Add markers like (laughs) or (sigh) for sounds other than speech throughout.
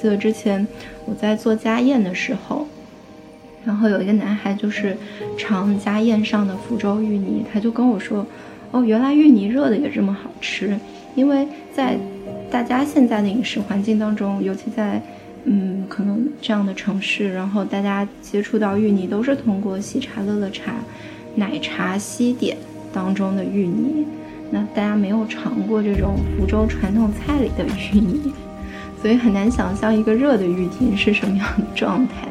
记得之前我在做家宴的时候，然后有一个男孩就是尝家宴上的福州芋泥，他就跟我说：“哦，原来芋泥热的也这么好吃，因为在。”大家现在的饮食环境当中，尤其在，嗯，可能这样的城市，然后大家接触到芋泥都是通过喜茶、乐乐茶、奶茶西点当中的芋泥，那大家没有尝过这种福州传统菜里的芋泥，所以很难想象一个热的芋泥是什么样的状态。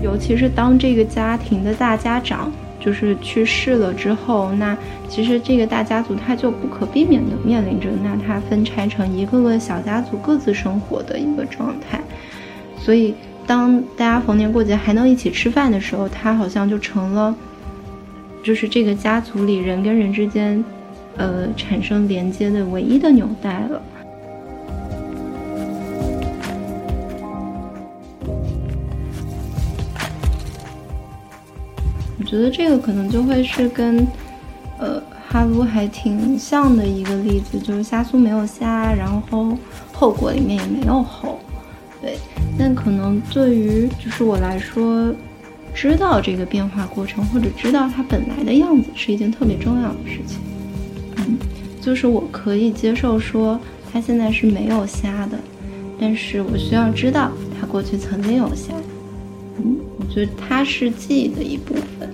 尤其是当这个家庭的大家长就是去世了之后，那其实这个大家族他就不可避免的面临着，那他分拆成一个个小家族各自生活的一个状态。所以，当大家逢年过节还能一起吃饭的时候，他好像就成了，就是这个家族里人跟人之间，呃，产生连接的唯一的纽带了。我觉得这个可能就会是跟，呃，哈鲁还挺像的一个例子，就是虾酥没有虾，然后后果里面也没有后，对。但可能对于就是我来说，知道这个变化过程，或者知道它本来的样子，是一件特别重要的事情。嗯，就是我可以接受说它现在是没有瞎的，但是我需要知道它过去曾经有瞎。嗯，我觉得它是记忆的一部分。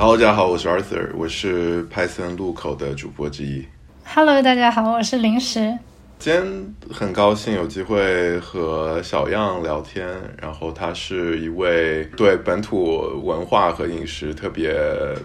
Hello，大家好，我是 Arthur，我是 Python 路口的主播之一。Hello，大家好，我是零食。今天很高兴有机会和小样聊天，然后他是一位对本土文化和饮食特别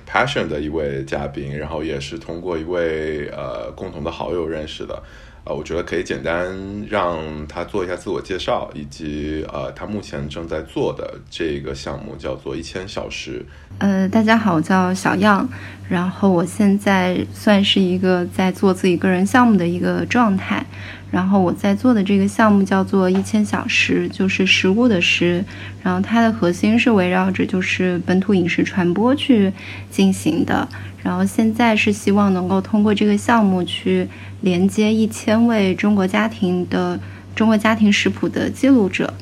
passion 的一位嘉宾，然后也是通过一位呃共同的好友认识的。呃，我觉得可以简单让他做一下自我介绍，以及呃，他目前正在做的这个项目叫做一千小时。呃，大家好，我叫小样，然后我现在算是一个在做自己个人项目的一个状态。然后我在做的这个项目叫做一千小时，就是食物的食。然后它的核心是围绕着就是本土饮食传播去进行的。然后现在是希望能够通过这个项目去连接一千位中国家庭的中国家庭食谱的记录者。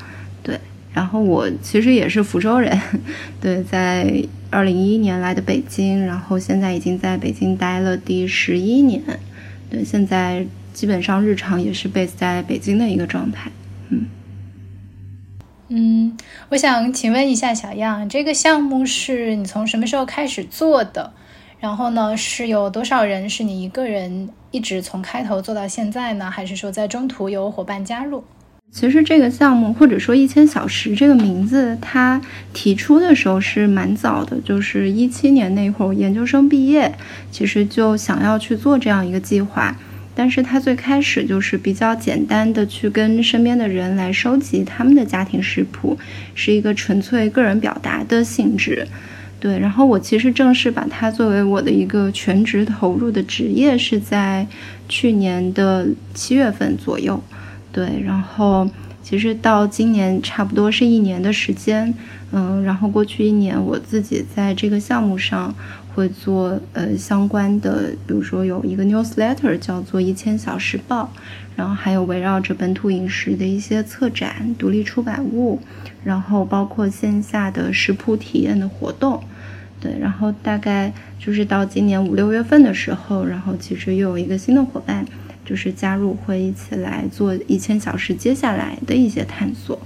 对，然后我其实也是福州人，(laughs) 对，在二零一一年来的北京，然后现在已经在北京待了第十一年。对，现在。基本上日常也是 base 在北京的一个状态，嗯嗯，我想请问一下小样，这个项目是你从什么时候开始做的？然后呢，是有多少人？是你一个人一直从开头做到现在呢？还是说在中途有伙伴加入？其实这个项目或者说一千小时这个名字，它提出的时候是蛮早的，就是一七年那会儿研究生毕业，其实就想要去做这样一个计划。但是他最开始就是比较简单的去跟身边的人来收集他们的家庭食谱，是一个纯粹个人表达的性质，对。然后我其实正式把它作为我的一个全职投入的职业是在去年的七月份左右，对。然后其实到今年差不多是一年的时间，嗯。然后过去一年我自己在这个项目上。会做呃相关的，比如说有一个 newsletter 叫做一千小时报，然后还有围绕着本土饮食的一些策展、独立出版物，然后包括线下的食谱体验的活动，对，然后大概就是到今年五六月份的时候，然后其实又有一个新的伙伴，就是加入会一起来做一千小时接下来的一些探索，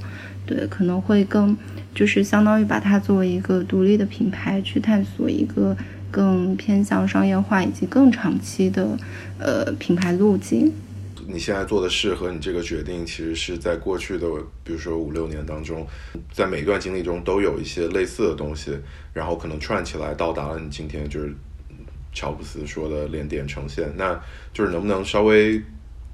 对，可能会更就是相当于把它作为一个独立的品牌去探索一个。更偏向商业化以及更长期的呃品牌路径。你现在做的事和你这个决定，其实是在过去的，比如说五六年当中，在每一段经历中都有一些类似的东西，然后可能串起来到达了你今天就是乔布斯说的连点呈现。那就是能不能稍微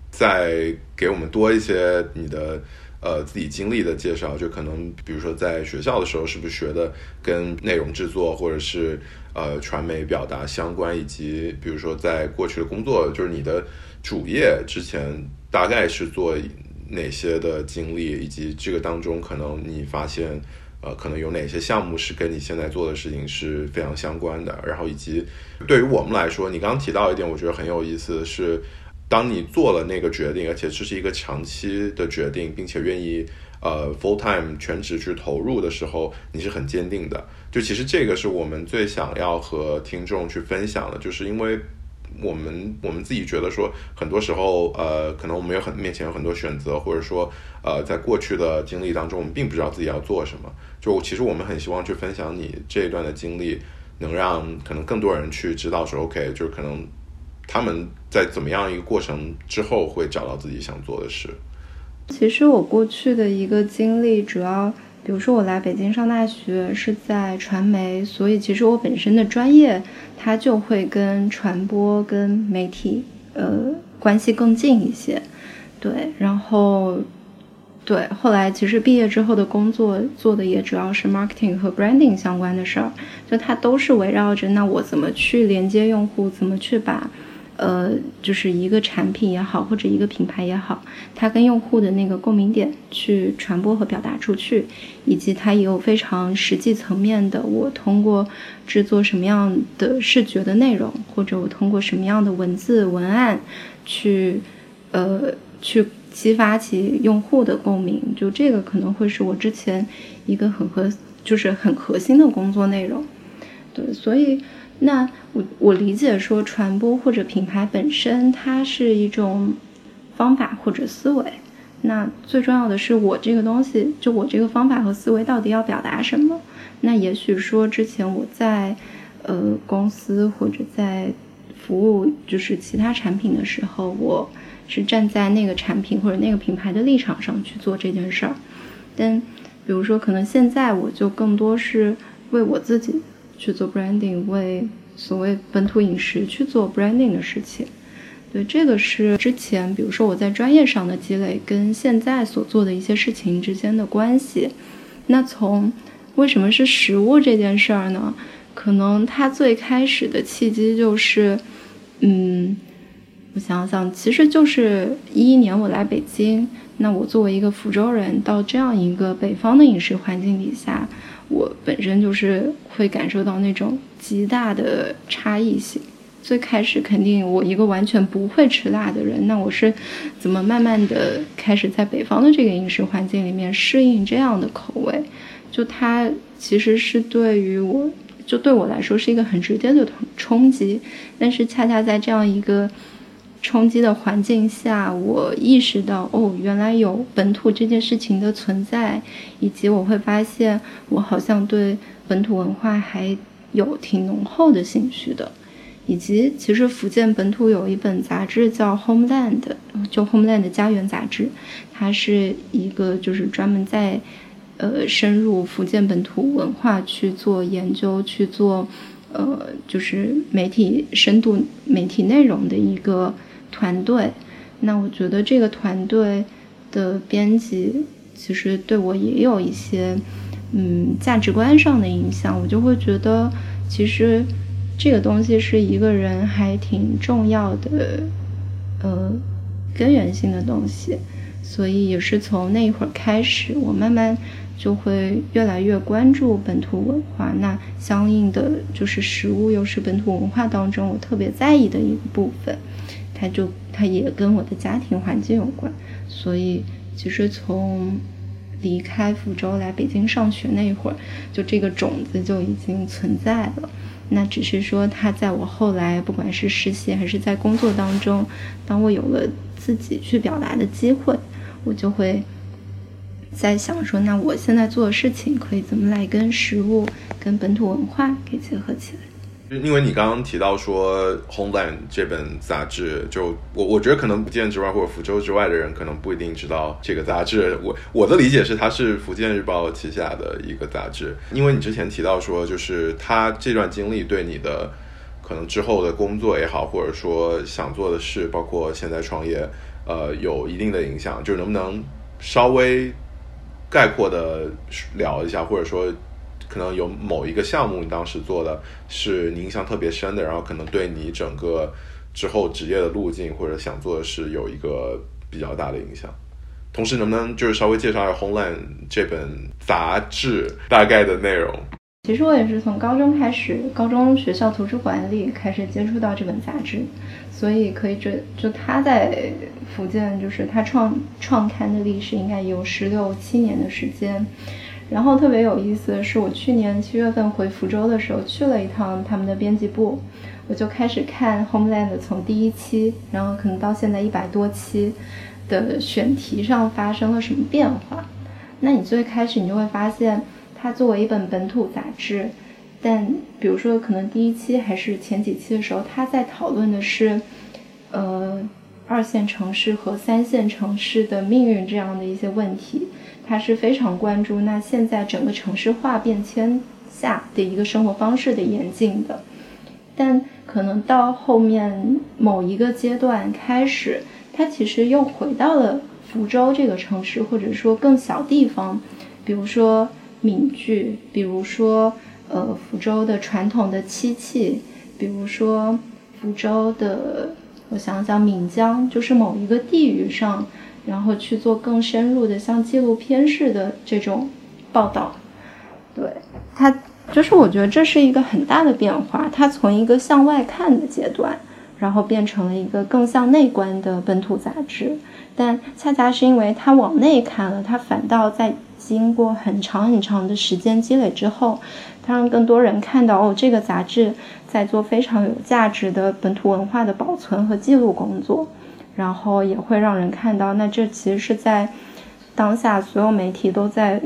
再给我们多一些你的呃自己经历的介绍？就可能比如说在学校的时候，是不是学的跟内容制作或者是呃传媒表达相关，以及比如说在过去的工作，就是你的。主业之前大概是做哪些的经历，以及这个当中可能你发现，呃，可能有哪些项目是跟你现在做的事情是非常相关的。然后以及对于我们来说，你刚刚提到一点，我觉得很有意思的是，当你做了那个决定，而且这是一个长期的决定，并且愿意呃 full time 全职去投入的时候，你是很坚定的。就其实这个是我们最想要和听众去分享的，就是因为。我们我们自己觉得说，很多时候，呃，可能我们有很面前有很多选择，或者说，呃，在过去的经历当中，我们并不知道自己要做什么。就其实我们很希望去分享你这一段的经历，能让可能更多人去知道说，OK，就是可能他们在怎么样一个过程之后会找到自己想做的事。其实我过去的一个经历，主要。比如说我来北京上大学是在传媒，所以其实我本身的专业它就会跟传播、跟媒体呃关系更近一些，对。然后对，后来其实毕业之后的工作做的也主要是 marketing 和 branding 相关的事儿，就它都是围绕着那我怎么去连接用户，怎么去把。呃，就是一个产品也好，或者一个品牌也好，它跟用户的那个共鸣点去传播和表达出去，以及它也有非常实际层面的，我通过制作什么样的视觉的内容，或者我通过什么样的文字文案去，呃，去激发起用户的共鸣，就这个可能会是我之前一个很核，就是很核心的工作内容。对，所以。那我我理解说传播或者品牌本身，它是一种方法或者思维。那最重要的是我这个东西，就我这个方法和思维到底要表达什么？那也许说之前我在呃公司或者在服务就是其他产品的时候，我是站在那个产品或者那个品牌的立场上去做这件事儿。但比如说可能现在我就更多是为我自己。去做 branding，为所谓本土饮食去做 branding 的事情，对，这个是之前，比如说我在专业上的积累，跟现在所做的一些事情之间的关系。那从为什么是食物这件事儿呢？可能它最开始的契机就是，嗯，我想想，其实就是一一年我来北京，那我作为一个福州人，到这样一个北方的饮食环境底下。我本身就是会感受到那种极大的差异性。最开始肯定我一个完全不会吃辣的人，那我是怎么慢慢的开始在北方的这个饮食环境里面适应这样的口味？就它其实是对于我，就对我来说是一个很直接的冲击。但是恰恰在这样一个冲击的环境下，我意识到哦，原来有本土这件事情的存在，以及我会发现我好像对本土文化还有挺浓厚的兴趣的，以及其实福建本土有一本杂志叫《Homeland》，就《Homeland》家园杂志，它是一个就是专门在呃深入福建本土文化去做研究、去做呃就是媒体深度媒体内容的一个。团队，那我觉得这个团队的编辑其实对我也有一些，嗯，价值观上的影响。我就会觉得，其实这个东西是一个人还挺重要的，呃，根源性的东西。所以也是从那一会儿开始，我慢慢就会越来越关注本土文化。那相应的就是食物，又是本土文化当中我特别在意的一个部分。它就它也跟我的家庭环境有关，所以其实从离开福州来北京上学那一会儿，就这个种子就已经存在了。那只是说，它在我后来不管是实习还是在工作当中，当我有了自己去表达的机会，我就会在想说，那我现在做的事情可以怎么来跟食物、跟本土文化给结合起来。因为你刚刚提到说《Homeland》这本杂志，就我我觉得可能福建之外或者福州之外的人可能不一定知道这个杂志。我我的理解是，它是福建日报旗下的一个杂志。因为你之前提到说，就是他这段经历对你的可能之后的工作也好，或者说想做的事，包括现在创业，呃，有一定的影响。就能不能稍微概括的聊一下，或者说？可能有某一个项目，你当时做的是你印象特别深的，然后可能对你整个之后职业的路径或者想做的事有一个比较大的影响。同时，能不能就是稍微介绍一下《Homeland》这本杂志大概的内容？其实我也是从高中开始，高中学校图书馆里开始接触到这本杂志，所以可以就就他在福建，就是他创创刊的历史应该有十六七年的时间。然后特别有意思的是，我去年七月份回福州的时候，去了一趟他们的编辑部，我就开始看《Homeland》从第一期，然后可能到现在一百多期的选题上发生了什么变化。那你最开始你就会发现，它作为一本本土杂志，但比如说可能第一期还是前几期的时候，它在讨论的是，呃，二线城市和三线城市的命运这样的一些问题。他是非常关注那现在整个城市化变迁下的一个生活方式的演进的，但可能到后面某一个阶段开始，他其实又回到了福州这个城市，或者说更小地方，比如说闽剧，比如说呃福州的传统的漆器，比如说福州的，我想想闽江，就是某一个地域上。然后去做更深入的，像纪录片式的这种报道，对它就是我觉得这是一个很大的变化。它从一个向外看的阶段，然后变成了一个更向内观的本土杂志。但恰恰是因为它往内看了，它反倒在经过很长很长的时间积累之后，它让更多人看到哦，这个杂志在做非常有价值的本土文化的保存和记录工作。然后也会让人看到，那这其实是在当下所有媒体都在，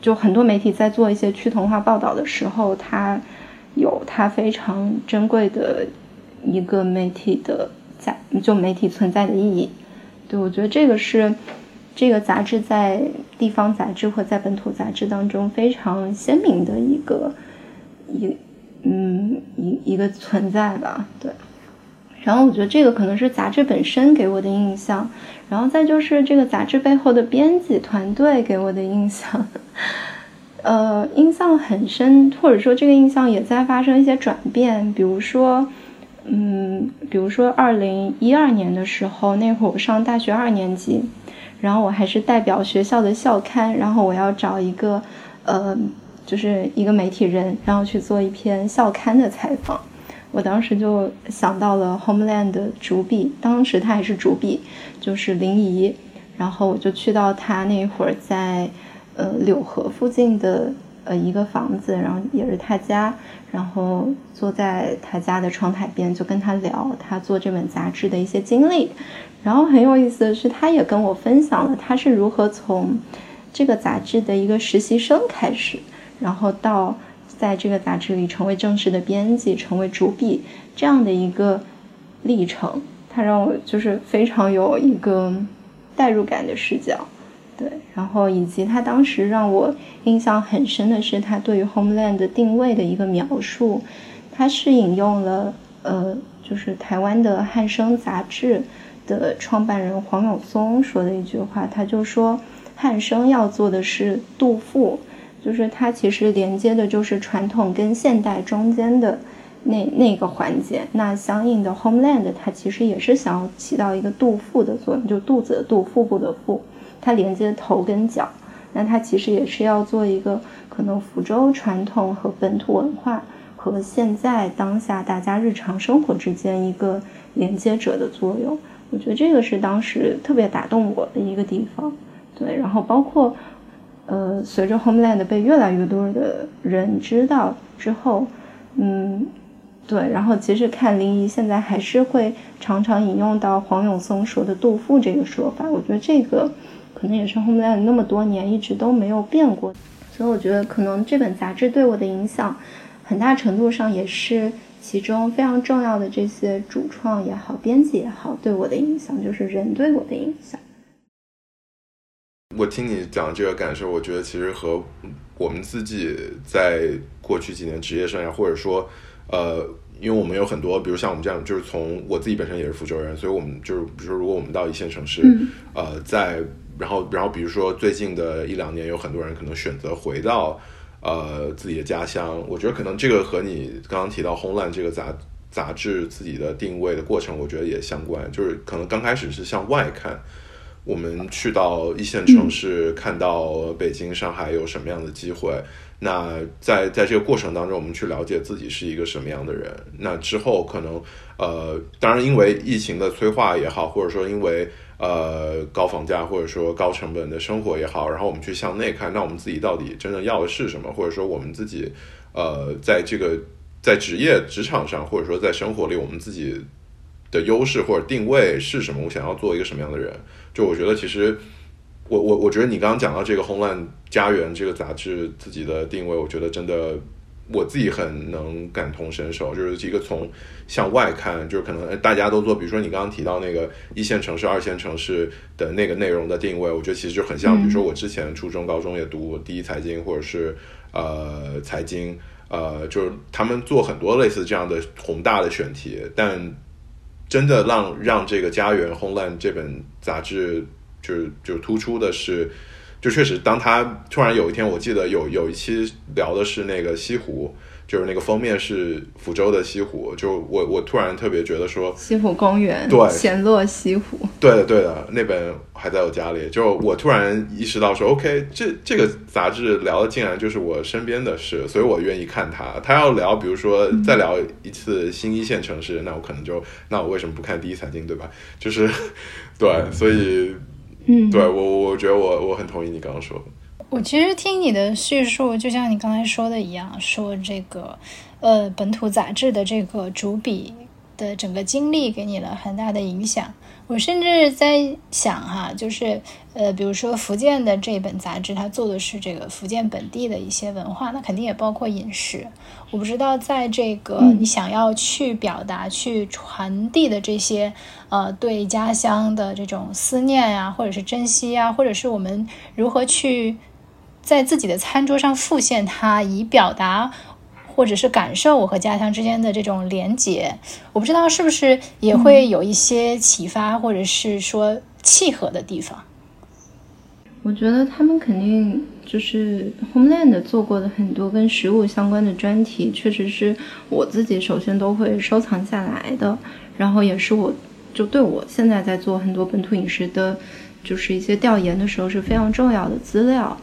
就很多媒体在做一些趋同化报道的时候，它有它非常珍贵的一个媒体的在，就媒体存在的意义。对我觉得这个是这个杂志在地方杂志或在本土杂志当中非常鲜明的一个一嗯一一个存在吧，对。然后我觉得这个可能是杂志本身给我的印象，然后再就是这个杂志背后的编辑团队给我的印象，呃，印象很深，或者说这个印象也在发生一些转变。比如说，嗯，比如说二零一二年的时候，那会儿我上大学二年级，然后我还是代表学校的校刊，然后我要找一个呃，就是一个媒体人，然后去做一篇校刊的采访。我当时就想到了 Homeland 的主笔，当时他还是主笔，就是林怡。然后我就去到他那会儿在呃柳河附近的呃一个房子，然后也是他家，然后坐在他家的窗台边，就跟他聊他做这本杂志的一些经历。然后很有意思的是，他也跟我分享了他是如何从这个杂志的一个实习生开始，然后到。在这个杂志里成为正式的编辑，成为主笔这样的一个历程，他让我就是非常有一个代入感的视角，对，然后以及他当时让我印象很深的是他对于 Homeland 的定位的一个描述，他是引用了呃，就是台湾的汉生杂志的创办人黄永松说的一句话，他就说汉生要做的是杜甫。就是它其实连接的就是传统跟现代中间的那那个环节，那相应的 Homeland 它其实也是想要起到一个杜腹的作用，就肚子的肚，腹部的腹，它连接头跟脚，那它其实也是要做一个可能福州传统和本土文化和现在当下大家日常生活之间一个连接者的作用。我觉得这个是当时特别打动我的一个地方，对，然后包括。呃，随着 Homeland 被越来越多的人知道之后，嗯，对，然后其实看林怡现在还是会常常引用到黄永松说的“杜甫”这个说法，我觉得这个可能也是 Homeland 那么多年一直都没有变过，所以我觉得可能这本杂志对我的影响，很大程度上也是其中非常重要的这些主创也好，编辑也好，对我的影响就是人对我的影响。我听你讲这个感受，我觉得其实和我们自己在过去几年职业生涯，或者说，呃，因为我们有很多，比如像我们这样，就是从我自己本身也是福州人，所以我们就是，比如说，如果我们到一线城市，呃，在然后，然后比如说最近的一两年，有很多人可能选择回到呃自己的家乡，我觉得可能这个和你刚刚提到《轰烂》这个杂杂志自己的定位的过程，我觉得也相关，就是可能刚开始是向外看。我们去到一线城市，看到北京、上海有什么样的机会？那在在这个过程当中，我们去了解自己是一个什么样的人。那之后可能，呃，当然因为疫情的催化也好，或者说因为呃高房价或者说高成本的生活也好，然后我们去向内看，那我们自己到底真正要的是什么？或者说我们自己呃在这个在职业职场上，或者说在生活里，我们自己的优势或者定位是什么？我想要做一个什么样的人？就我觉得，其实我我我觉得你刚刚讲到这个《红蓝家园》这个杂志自己的定位，我觉得真的我自己很能感同身受。就是一个从向外看，就是可能大家都做，比如说你刚刚提到那个一线城市、二线城市的那个内容的定位，我觉得其实就很像。比如说我之前初中、高中也读第一财经或者是呃财经，呃，就是他们做很多类似这样的宏大的选题，但。真的让让这个《家园 Homeland》这本杂志就是就突出的是，就确实，当他突然有一天，我记得有有一期聊的是那个西湖。就是那个封面是福州的西湖，就我我突然特别觉得说西湖公园，对，闲落西湖，对的对的，那本还在我家里。就我突然意识到说，OK，这这个杂志聊的竟然就是我身边的事，所以我愿意看它。他要聊，比如说再聊一次新一线城市，那我可能就那我为什么不看第一财经，对吧？就是 (laughs) 对，所以嗯，对我我觉得我我很同意你刚刚说的。我其实听你的叙述，就像你刚才说的一样，说这个，呃，本土杂志的这个主笔的整个经历给你了很大的影响。我甚至在想哈，就是，呃，比如说福建的这本杂志，它做的是这个福建本地的一些文化，那肯定也包括饮食。我不知道在这个你想要去表达、去传递的这些，呃，对家乡的这种思念呀，或者是珍惜啊，或者是我们如何去。在自己的餐桌上复现它，以表达或者是感受我和家乡之间的这种连结。我不知道是不是也会有一些启发，或者是说契合的地方。我觉得他们肯定就是 Homeland 做过的很多跟食物相关的专题，确实是我自己首先都会收藏下来的，然后也是我就对我现在在做很多本土饮食的，就是一些调研的时候是非常重要的资料。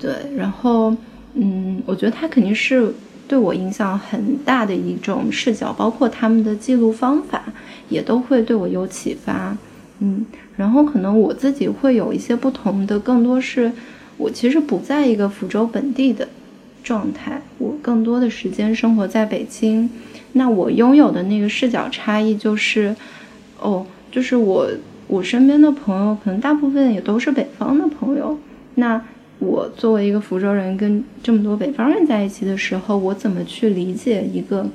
对，然后，嗯，我觉得他肯定是对我影响很大的一种视角，包括他们的记录方法也都会对我有启发，嗯，然后可能我自己会有一些不同的，更多是我其实不在一个福州本地的状态，我更多的时间生活在北京，那我拥有的那个视角差异就是，哦，就是我我身边的朋友可能大部分也都是北方的朋友，那。我作为一个福州人，跟这么多北方人在一起的时候，我怎么去理解一个？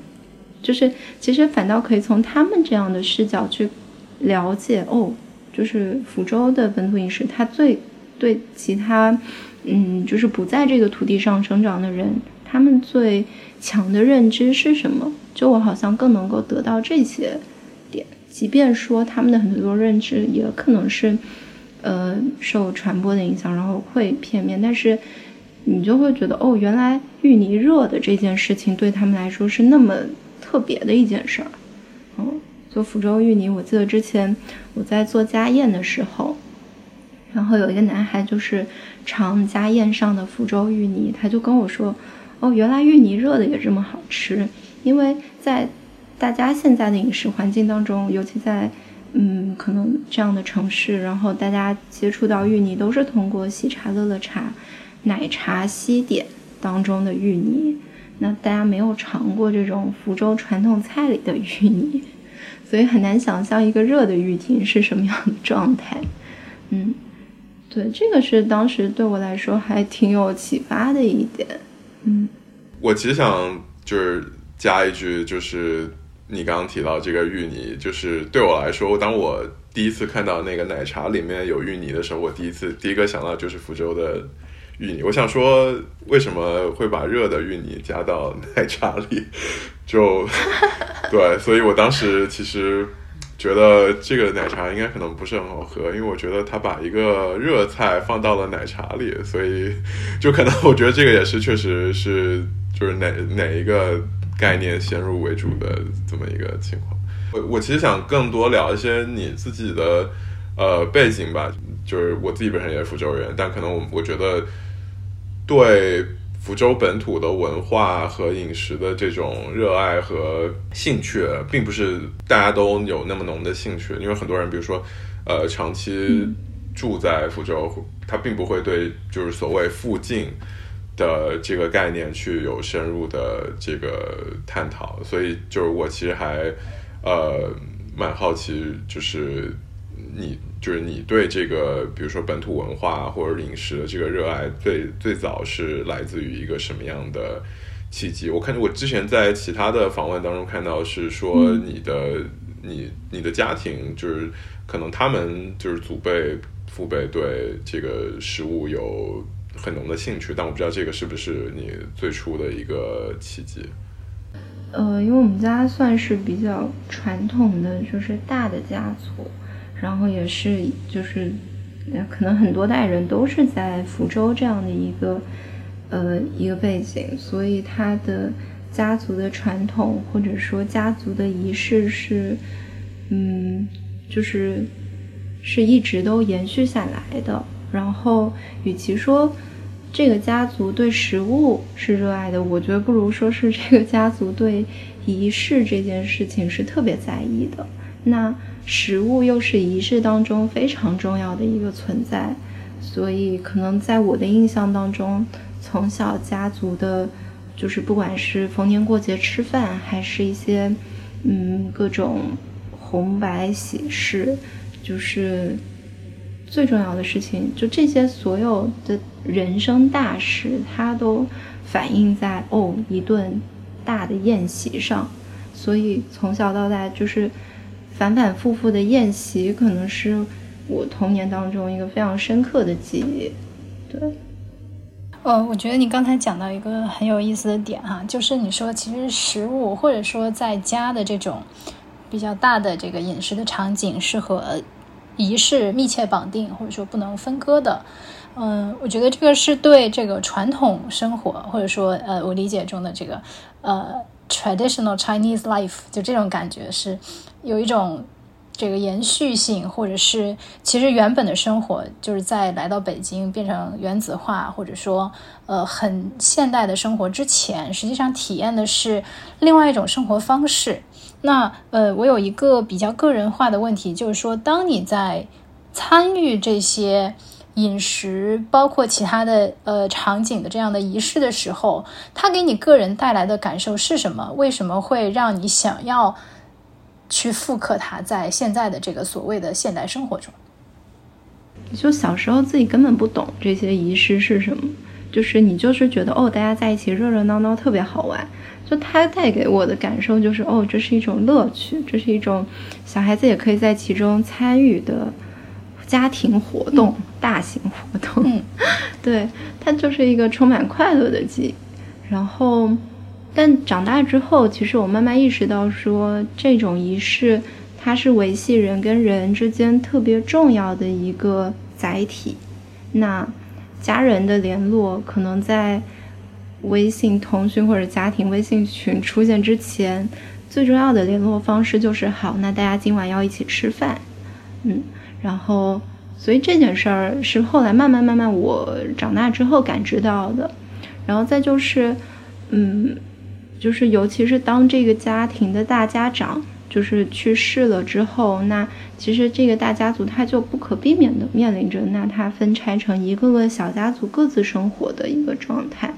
就是其实反倒可以从他们这样的视角去了解哦，就是福州的本土饮食，它最对其他，嗯，就是不在这个土地上生长的人，他们最强的认知是什么？就我好像更能够得到这些点，即便说他们的很多认知也可能是。呃，受传播的影响，然后会片面，但是你就会觉得，哦，原来芋泥热的这件事情对他们来说是那么特别的一件事儿。嗯，做福州芋泥，我记得之前我在做家宴的时候，然后有一个男孩就是尝家宴上的福州芋泥，他就跟我说，哦，原来芋泥热的也这么好吃，因为在大家现在的饮食环境当中，尤其在。嗯，可能这样的城市，然后大家接触到芋泥都是通过喜茶乐乐茶、奶茶西点当中的芋泥，那大家没有尝过这种福州传统菜里的芋泥，(laughs) 所以很难想象一个热的芋庭是什么样的状态。嗯，对，这个是当时对我来说还挺有启发的一点。嗯，我其实想就是加一句，就是你刚刚提到这个芋泥，就是对我来说，当我第一次看到那个奶茶里面有芋泥的时候，我第一次第一个想到就是福州的芋泥。我想说，为什么会把热的芋泥加到奶茶里？(laughs) 就对，所以我当时其实。觉得这个奶茶应该可能不是很好喝，因为我觉得他把一个热菜放到了奶茶里，所以就可能我觉得这个也是确实是就是哪哪一个概念先入为主的这么一个情况。我我其实想更多聊一些你自己的呃背景吧，就是我自己本身也是福州人，但可能我我觉得对。福州本土的文化和饮食的这种热爱和兴趣，并不是大家都有那么浓的兴趣，因为很多人，比如说，呃，长期住在福州，他并不会对就是所谓附近的这个概念去有深入的这个探讨，所以就是我其实还呃蛮好奇，就是你。就是你对这个，比如说本土文化或者饮食的这个热爱，最最早是来自于一个什么样的契机？我看我之前在其他的访问当中看到是说，你的你你的家庭就是可能他们就是祖辈父辈对这个食物有很浓的兴趣，但我不知道这个是不是你最初的一个契机。呃，因为我们家算是比较传统的，就是大的家族。然后也是，就是，可能很多代人都是在福州这样的一个，呃，一个背景，所以他的家族的传统或者说家族的仪式是，嗯，就是是一直都延续下来的。然后，与其说这个家族对食物是热爱的，我觉得不如说是这个家族对仪式这件事情是特别在意的。那。食物又是仪式当中非常重要的一个存在，所以可能在我的印象当中，从小家族的，就是不管是逢年过节吃饭，还是一些，嗯，各种红白喜事，就是最重要的事情，就这些所有的人生大事，它都反映在哦一顿大的宴席上，所以从小到大就是。反反复复的宴席，可能是我童年当中一个非常深刻的记忆。对，呃，我觉得你刚才讲到一个很有意思的点哈，就是你说其实食物或者说在家的这种比较大的这个饮食的场景是和仪式密切绑定，或者说不能分割的。嗯，我觉得这个是对这个传统生活，或者说呃，我理解中的这个呃。traditional Chinese life 就这种感觉是有一种这个延续性，或者是其实原本的生活就是在来到北京变成原子化，或者说呃很现代的生活之前，实际上体验的是另外一种生活方式。那呃，我有一个比较个人化的问题，就是说，当你在参与这些。饮食包括其他的呃场景的这样的仪式的时候，它给你个人带来的感受是什么？为什么会让你想要去复刻它在现在的这个所谓的现代生活中？就小时候自己根本不懂这些仪式是什么，就是你就是觉得哦，大家在一起热热闹闹特别好玩。就它带给我的感受就是哦，这是一种乐趣，这是一种小孩子也可以在其中参与的。家庭活动、大型活动，(laughs) 对它就是一个充满快乐的记忆。然后，但长大之后，其实我慢慢意识到，说这种仪式它是维系人跟人之间特别重要的一个载体。那家人的联络，可能在微信通讯或者家庭微信群出现之前，最重要的联络方式就是好，那大家今晚要一起吃饭，嗯。然后，所以这件事儿是后来慢慢慢慢我长大之后感知到的。然后再就是，嗯，就是尤其是当这个家庭的大家长就是去世了之后，那其实这个大家族他就不可避免的面临着那他分拆成一个个小家族各自生活的一个状态。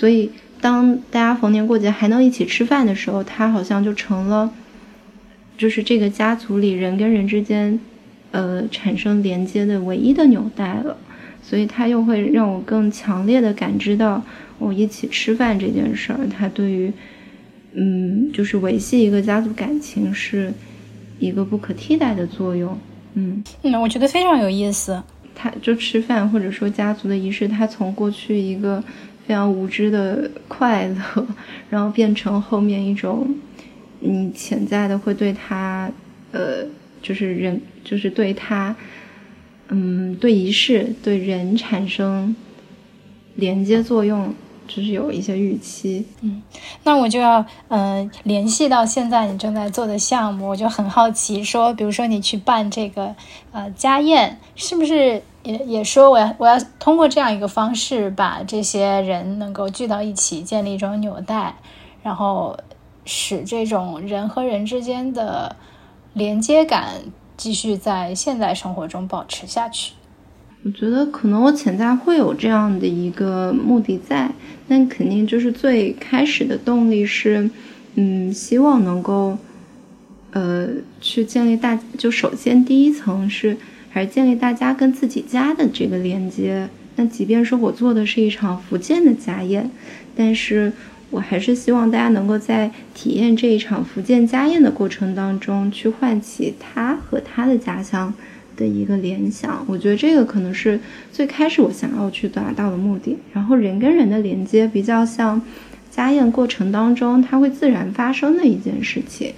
所以当大家逢年过节还能一起吃饭的时候，他好像就成了，就是这个家族里人跟人之间。呃，产生连接的唯一的纽带了，所以它又会让我更强烈的感知到，我一起吃饭这件事儿，它对于嗯，就是维系一个家族感情是一个不可替代的作用。嗯嗯，我觉得非常有意思。他就吃饭或者说家族的仪式，他从过去一个非常无知的快乐，然后变成后面一种你潜在的会对他，呃，就是人，就是对他，嗯，对仪式、对人产生连接作用。就是有一些预期，嗯，那我就要嗯联系到现在你正在做的项目，我就很好奇，说比如说你去办这个呃家宴，是不是也也说我要我要通过这样一个方式把这些人能够聚到一起，建立一种纽带，然后使这种人和人之间的连接感继续在现在生活中保持下去。我觉得可能我潜在会有这样的一个目的在，但肯定就是最开始的动力是，嗯，希望能够，呃，去建立大，就首先第一层是还是建立大家跟自己家的这个连接。那即便说我做的是一场福建的家宴，但是我还是希望大家能够在体验这一场福建家宴的过程当中，去唤起他和他的家乡。的一个联想，我觉得这个可能是最开始我想要去达到的目的。然后人跟人的连接比较像家宴过程当中它会自然发生的一件事情。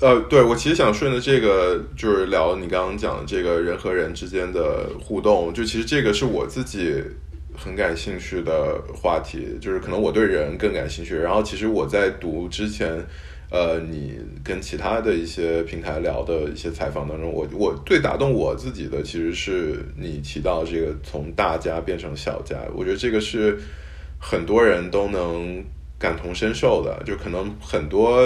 呃，对我其实想顺着这个就是聊你刚刚讲的这个人和人之间的互动，就其实这个是我自己很感兴趣的话题，就是可能我对人更感兴趣。然后其实我在读之前。呃，你跟其他的一些平台聊的一些采访当中，我我最打动我自己的，其实是你提到这个从大家变成小家，我觉得这个是很多人都能感同身受的。就可能很多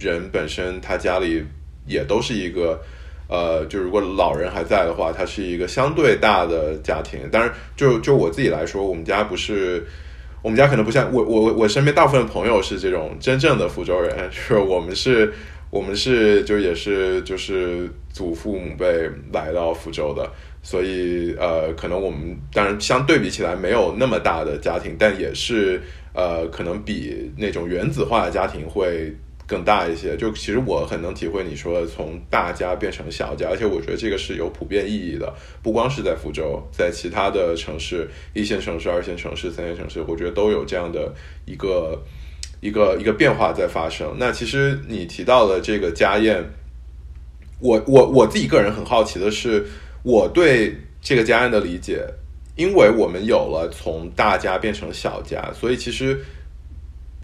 人本身他家里也都是一个，呃，就如果老人还在的话，他是一个相对大的家庭。当然，就就我自己来说，我们家不是。我们家可能不像我我我身边大部分朋友是这种真正的福州人，(laughs) 就是我们是，我们是就也是就是祖父母辈来到福州的，所以呃，可能我们当然相对比起来没有那么大的家庭，但也是呃，可能比那种原子化的家庭会。更大一些，就其实我很能体会你说从大家变成小家，而且我觉得这个是有普遍意义的，不光是在福州，在其他的城市，一线城市、二线城市、三线城市，我觉得都有这样的一个一个一个变化在发生。那其实你提到的这个家宴，我我我自己个人很好奇的是，我对这个家宴的理解，因为我们有了从大家变成小家，所以其实。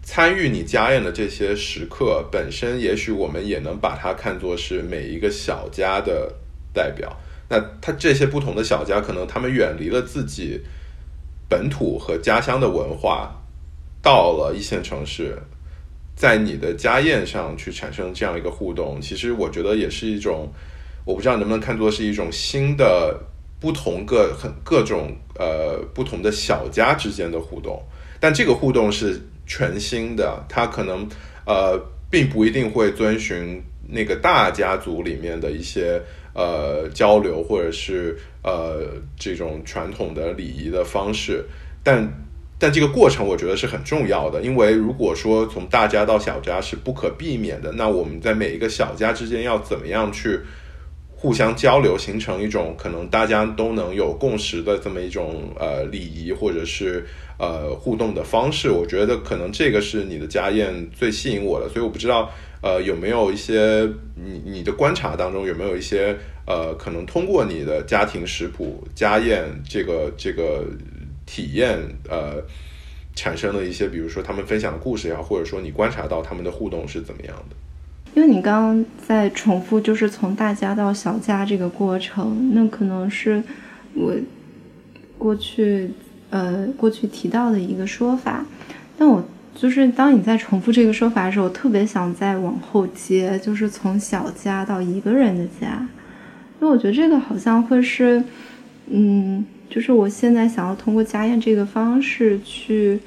参与你家宴的这些时刻本身，也许我们也能把它看作是每一个小家的代表。那他这些不同的小家，可能他们远离了自己本土和家乡的文化，到了一线城市，在你的家宴上去产生这样一个互动。其实我觉得也是一种，我不知道能不能看作是一种新的、不同个很各种呃不同的小家之间的互动。但这个互动是。全新的，他可能呃，并不一定会遵循那个大家族里面的一些呃交流，或者是呃这种传统的礼仪的方式，但但这个过程我觉得是很重要的，因为如果说从大家到小家是不可避免的，那我们在每一个小家之间要怎么样去互相交流，形成一种可能大家都能有共识的这么一种呃礼仪，或者是。呃，互动的方式，我觉得可能这个是你的家宴最吸引我的，所以我不知道，呃，有没有一些你你的观察当中有没有一些呃，可能通过你的家庭食谱家宴这个这个体验，呃，产生了一些，比如说他们分享的故事也好，或者说你观察到他们的互动是怎么样的？因为你刚刚在重复，就是从大家到小家这个过程，那可能是我过去。呃，过去提到的一个说法，但我就是当你在重复这个说法的时候，我特别想再往后接，就是从小家到一个人的家，因为我觉得这个好像会是，嗯，就是我现在想要通过家宴这个方式去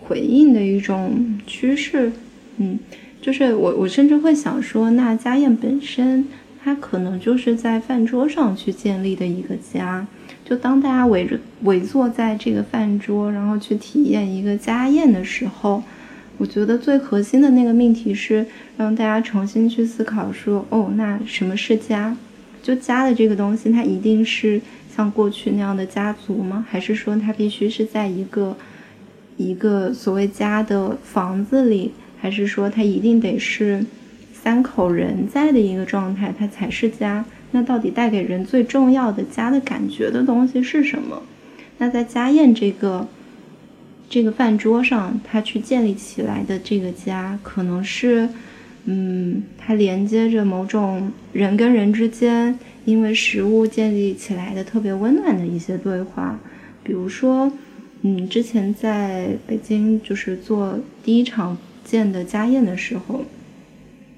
回应的一种趋势，嗯，就是我我甚至会想说，那家宴本身它可能就是在饭桌上去建立的一个家。就当大家围着围坐在这个饭桌，然后去体验一个家宴的时候，我觉得最核心的那个命题是让大家重新去思考说，哦，那什么是家？就家的这个东西，它一定是像过去那样的家族吗？还是说它必须是在一个一个所谓家的房子里？还是说它一定得是三口人在的一个状态，它才是家？那到底带给人最重要的家的感觉的东西是什么？那在家宴这个这个饭桌上，它去建立起来的这个家，可能是。嗯，它连接着某种人跟人之间因为食物建立起来的特别温暖的一些对话，比如说，嗯，之前在北京就是做第一场建的家宴的时候，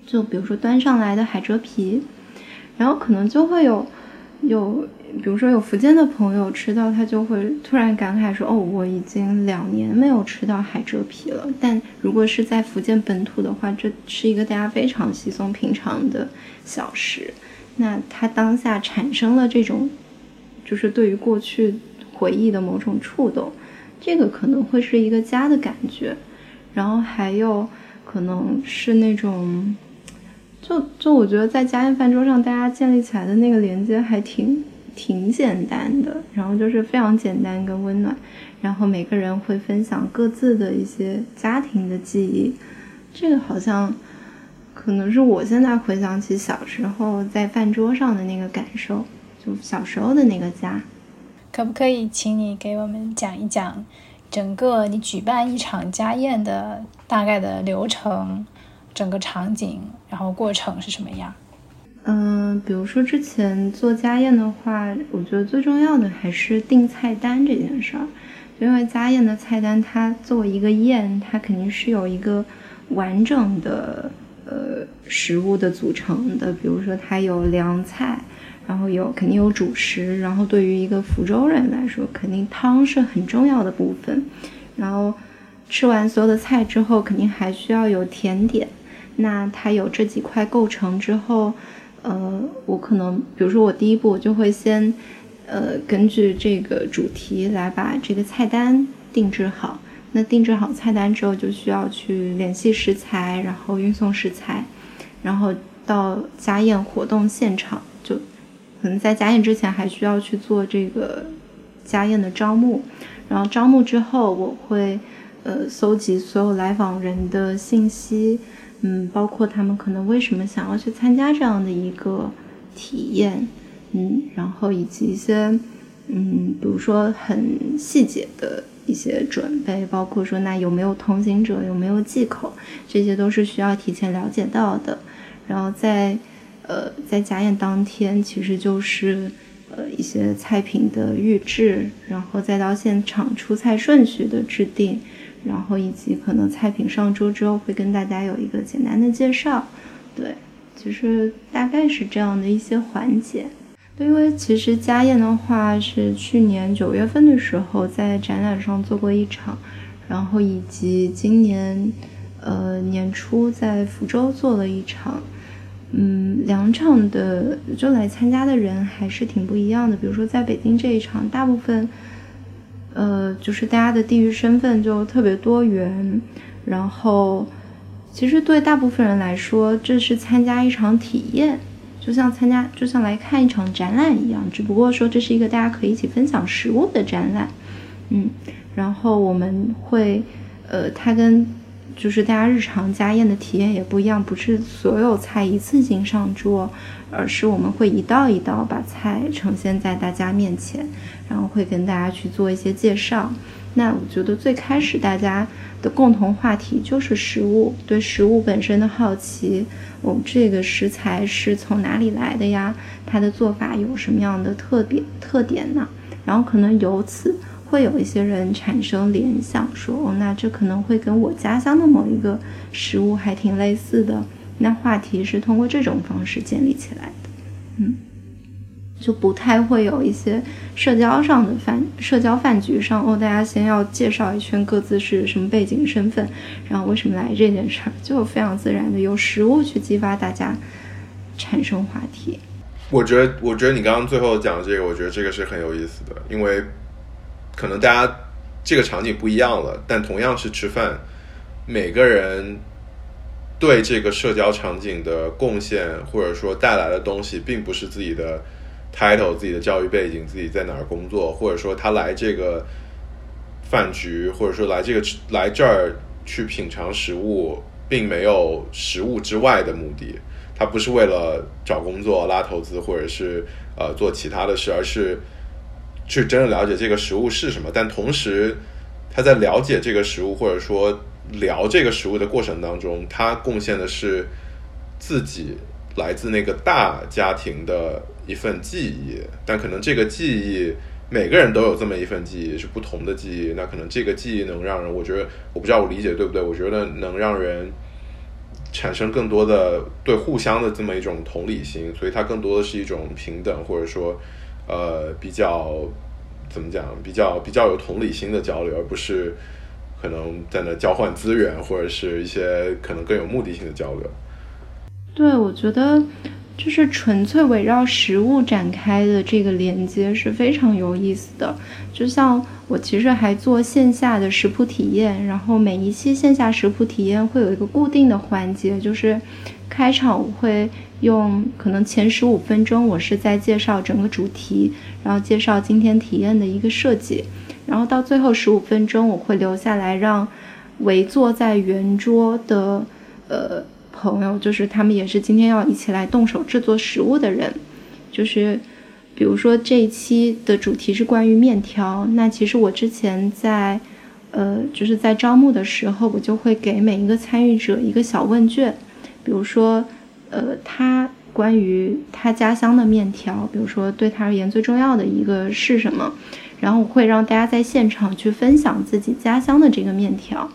就比如说端上来的海蜇皮，然后可能就会有有。比如说有福建的朋友吃到，他就会突然感慨说：“哦，我已经两年没有吃到海蜇皮了。”但如果是在福建本土的话，这是一个大家非常稀松平常的小食。那他当下产生了这种，就是对于过去回忆的某种触动，这个可能会是一个家的感觉。然后还有可能是那种，就就我觉得在家宴饭桌上大家建立起来的那个连接还挺。挺简单的，然后就是非常简单跟温暖，然后每个人会分享各自的一些家庭的记忆，这个好像可能是我现在回想起小时候在饭桌上的那个感受，就小时候的那个家。可不可以请你给我们讲一讲整个你举办一场家宴的大概的流程，整个场景，然后过程是什么样？嗯，比如说之前做家宴的话，我觉得最重要的还是定菜单这件事儿。因为家宴的菜单，它作为一个宴，它肯定是有一个完整的呃食物的组成的。比如说它有凉菜，然后有肯定有主食，然后对于一个福州人来说，肯定汤是很重要的部分。然后吃完所有的菜之后，肯定还需要有甜点。那它有这几块构成之后。呃，我可能，比如说我第一步，我就会先，呃，根据这个主题来把这个菜单定制好。那定制好菜单之后，就需要去联系食材，然后运送食材，然后到家宴活动现场，就可能在家宴之前还需要去做这个家宴的招募。然后招募之后，我会呃搜集所有来访人的信息。嗯，包括他们可能为什么想要去参加这样的一个体验，嗯，然后以及一些，嗯，比如说很细节的一些准备，包括说那有没有同行者，有没有忌口，这些都是需要提前了解到的。然后在，呃，在家宴当天，其实就是呃一些菜品的预制，然后再到现场出菜顺序的制定。然后以及可能菜品上桌之后会跟大家有一个简单的介绍，对，其实大概是这样的一些环节。对，因为其实家宴的话是去年九月份的时候在展览上做过一场，然后以及今年呃年初在福州做了一场，嗯，两场的就来参加的人还是挺不一样的。比如说在北京这一场，大部分。呃，就是大家的地域身份就特别多元，然后其实对大部分人来说，这是参加一场体验，就像参加就像来看一场展览一样，只不过说这是一个大家可以一起分享食物的展览，嗯，然后我们会，呃，他跟就是大家日常家宴的体验也不一样，不是所有菜一次性上桌。而是我们会一道一道把菜呈现在大家面前，然后会跟大家去做一些介绍。那我觉得最开始大家的共同话题就是食物，对食物本身的好奇。我们这个食材是从哪里来的呀？它的做法有什么样的特点特点呢？然后可能由此会有一些人产生联想，说哦，那这可能会跟我家乡的某一个食物还挺类似的。那话题是通过这种方式建立起来的，嗯，就不太会有一些社交上的饭社交饭局上哦，大家先要介绍一圈各自是什么背景身份，然后为什么来这件事儿，就非常自然的由食物去激发大家产生话题。我觉得，我觉得你刚刚最后讲的这个，我觉得这个是很有意思的，因为可能大家这个场景不一样了，但同样是吃饭。每个人对这个社交场景的贡献，或者说带来的东西，并不是自己的 title、自己的教育背景、自己在哪儿工作，或者说他来这个饭局，或者说来这个来这儿去品尝食物，并没有食物之外的目的。他不是为了找工作、拉投资，或者是呃做其他的事，而是去真正了解这个食物是什么。但同时，他在了解这个食物，或者说聊这个食物的过程当中，他贡献的是自己来自那个大家庭的一份记忆。但可能这个记忆，每个人都有这么一份记忆，是不同的记忆。那可能这个记忆能让人，我觉得我不知道我理解对不对？我觉得能让人。产生更多的对互相的这么一种同理心，所以它更多的是一种平等，或者说，呃，比较怎么讲，比较比较有同理心的交流，而不是可能在那交换资源，或者是一些可能更有目的性的交流。对，我觉得。就是纯粹围绕食物展开的这个连接是非常有意思的。就像我其实还做线下的食谱体验，然后每一期线下食谱体验会有一个固定的环节，就是开场我会用可能前十五分钟我是在介绍整个主题，然后介绍今天体验的一个设计，然后到最后十五分钟我会留下来让围坐在圆桌的呃。朋友就是他们，也是今天要一起来动手制作食物的人。就是，比如说这一期的主题是关于面条，那其实我之前在，呃，就是在招募的时候，我就会给每一个参与者一个小问卷，比如说，呃，他关于他家乡的面条，比如说对他而言最重要的一个是什么，然后我会让大家在现场去分享自己家乡的这个面条。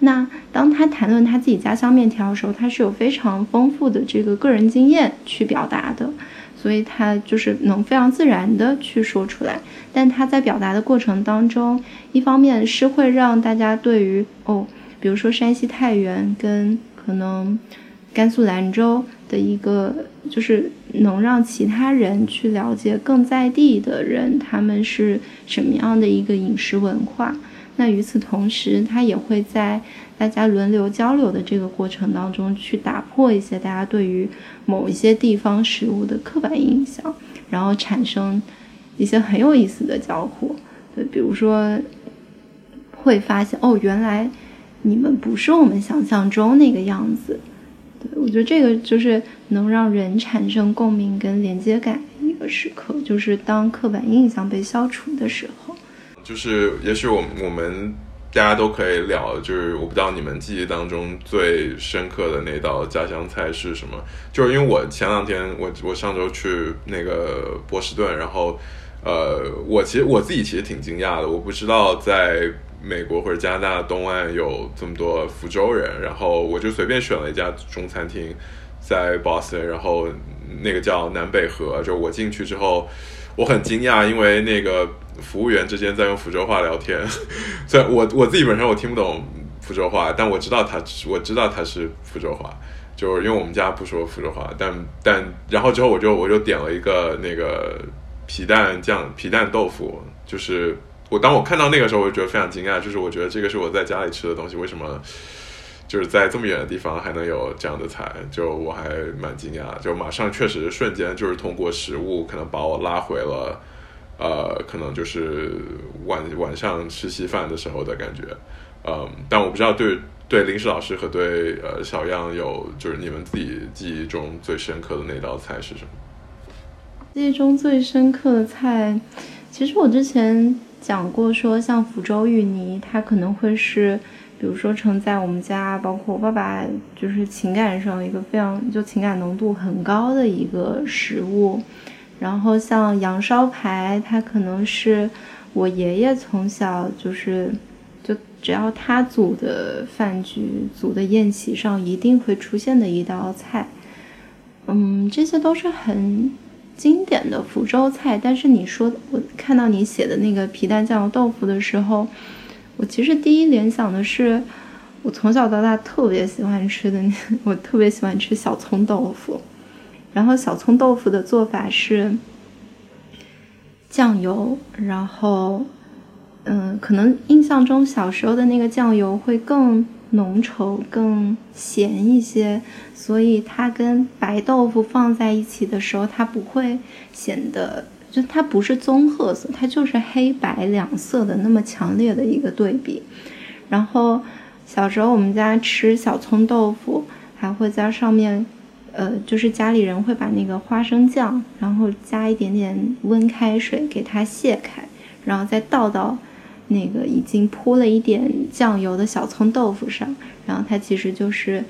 那当他谈论他自己家乡面条的时候，他是有非常丰富的这个个人经验去表达的，所以他就是能非常自然的去说出来。但他在表达的过程当中，一方面是会让大家对于哦，比如说山西太原跟可能甘肃兰州的一个，就是能让其他人去了解更在地的人他们是什么样的一个饮食文化。那与此同时，他也会在大家轮流交流的这个过程当中，去打破一些大家对于某一些地方食物的刻板印象，然后产生一些很有意思的交互。对，比如说会发现哦，原来你们不是我们想象中那个样子。我觉得这个就是能让人产生共鸣跟连接感的一个时刻，就是当刻板印象被消除的时候。就是，也许我我们大家都可以聊，就是我不知道你们记忆当中最深刻的那道家乡菜是什么。就是因为我前两天，我我上周去那个波士顿，然后，呃，我其实我自己其实挺惊讶的，我不知道在美国或者加拿大东岸有这么多福州人，然后我就随便选了一家中餐厅在 Boston，然后那个叫南北河，就我进去之后，我很惊讶，因为那个。服务员之间在用福州话聊天，虽然我我自己本身我听不懂福州话，但我知道他我知道他是福州话，就是因为我们家不说福州话，但但然后之后我就我就点了一个那个皮蛋酱皮蛋豆腐，就是我当我看到那个时候，我就觉得非常惊讶，就是我觉得这个是我在家里吃的东西，为什么就是在这么远的地方还能有这样的菜，就我还蛮惊讶，就马上确实瞬间就是通过食物可能把我拉回了。呃，可能就是晚晚上吃稀饭的时候的感觉，嗯，但我不知道对对林史老师和对呃小样有就是你们自己记忆中最深刻的那道菜是什么？记忆中最深刻的菜，其实我之前讲过，说像福州芋泥，它可能会是，比如说承载我们家，包括我爸爸，就是情感上一个非常就情感浓度很高的一个食物。然后像羊烧排，它可能是我爷爷从小就是，就只要他组的饭局、组的宴席上一定会出现的一道菜。嗯，这些都是很经典的福州菜。但是你说我看到你写的那个皮蛋酱油豆腐的时候，我其实第一联想的是，我从小到大特别喜欢吃的，(laughs) 我特别喜欢吃小葱豆腐。然后小葱豆腐的做法是酱油，然后，嗯，可能印象中小时候的那个酱油会更浓稠、更咸一些，所以它跟白豆腐放在一起的时候，它不会显得就它不是棕褐色，它就是黑白两色的那么强烈的一个对比。然后小时候我们家吃小葱豆腐，还会在上面，呃，就是家里人会把那个花生酱，然后加一点点温开水给它卸开，然后再倒到。那个已经铺了一点酱油的小葱豆腐上，然后它其实就是